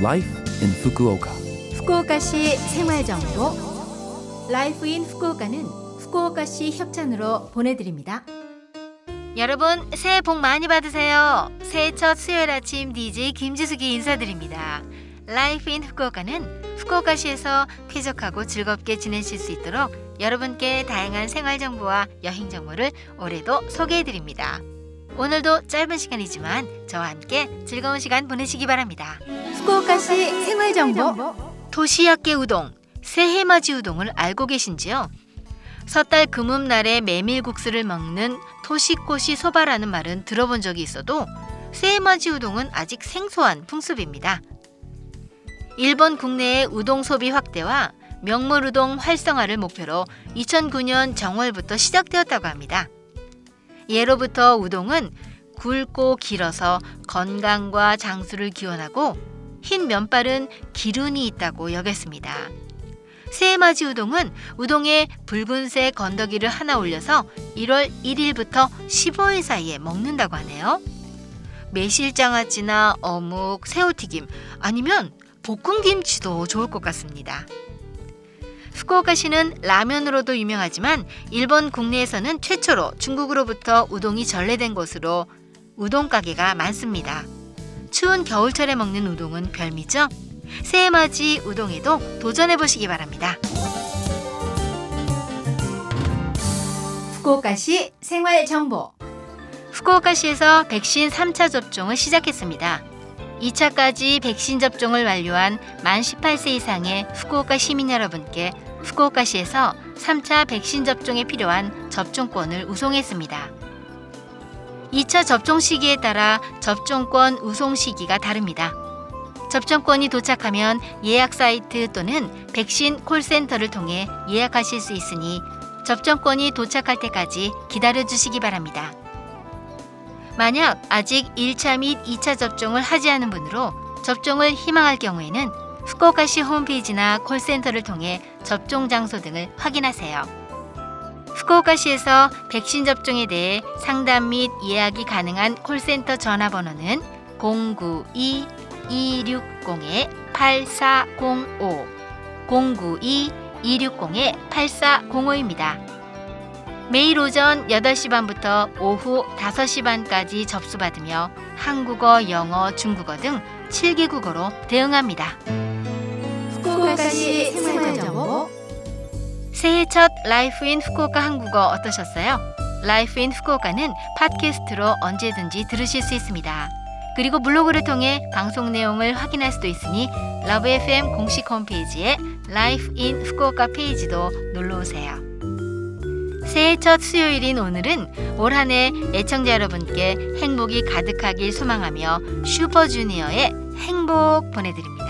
Life in Fukuoka. 후쿠오카시 생활정보 Life in 후쿠오카는 후쿠오카시 협찬으로 보내드립니다. 여러분 새해 복 많이 받으세요. 새해 첫 수요일 아침 DJ 김지숙이 인사드립니다. Life in 후쿠오카는 후쿠오카시에서 쾌적하고 즐겁게 지내실 수 있도록 여러분께 다양한 생활 정보와 여행 정보를 올해도 소개해 드립니다. 오늘도 짧은 시간이지만 저와 함께 즐거운 시간 보내시기 바랍니다. 후쿠오카시 생활정보 도시야끼 우동, 새해맞이 우동을 알고 계신지요? 섣달 금음날에 메밀국수를 먹는 토시코시 소바라는 말은 들어본 적이 있어도 새해맞이 우동은 아직 생소한 풍습입니다. 일본 국내의 우동 소비 확대와 명물 우동 활성화를 목표로 2009년 정월부터 시작되었다고 합니다. 예로부터 우동은 굵고 길어서 건강과 장수를 기원하고 흰 면발은 기운이 있다고 여겼습니다. 새해맞이 우동은 우동에 붉은색 건더기를 하나 올려서 1월 1일부터 15일 사이에 먹는다고 하네요. 매실장아찌나 어묵, 새우튀김 아니면 볶음김치도 좋을 것 같습니다. 후쿠오카시는 라면으로도 유명하지만 일본 국내에서는 최초로 중국으로부터 우동이 전래된 곳으로 우동 가게가 많습니다. 추운 겨울철에 먹는 우동은 별미죠? 새해맞이 우동에도 도전해 보시기 바랍니다. 후쿠오카시 생활 정보 후쿠오카시에서 백신 3차 접종을 시작했습니다. 2차까지 백신 접종을 완료한 만 18세 이상의 후쿠오카 시민 여러분께 후쿠오카시에서 3차 백신 접종에 필요한 접종권을 우송했습니다. 2차 접종 시기에 따라 접종권 우송 시기가 다릅니다. 접종권이 도착하면 예약 사이트 또는 백신 콜센터를 통해 예약하실 수 있으니 접종권이 도착할 때까지 기다려 주시기 바랍니다. 만약 아직 1차 및 2차 접종을 하지 않은 분으로 접종을 희망할 경우에는 후쿠오카시 홈페이지나 콜센터를 통해 접종 장소 등을 확인하세요. 후쿠오카시에서 백신 접종에 대해 상담 및 예약이 가능한 콜센터 전화번호는 092-260-8405 092-260-8405입니다. 매일 오전 8시 반부터 오후 5시 반까지 접수받으며 한국어, 영어, 중국어 등 7개 국어로 대응합니다. 후쿠오카시 생활정보 새해 첫 Life in 후쿠오카 한국어 어떠셨어요? Life in 후쿠오카는 팟캐스트로 언제든지 들으실 수 있습니다. 그리고 블로그를 통해 방송 내용을 확인할 수도 있으니 Love FM 공식 홈페이지에 Life in 후쿠오카 페이지도 놀러 오세요. 새해 첫 수요일인 오늘은 올 한 해 애청자 여러분께 행복이 가득하길 소망하며 슈퍼주니어의 행복 보내드립니다.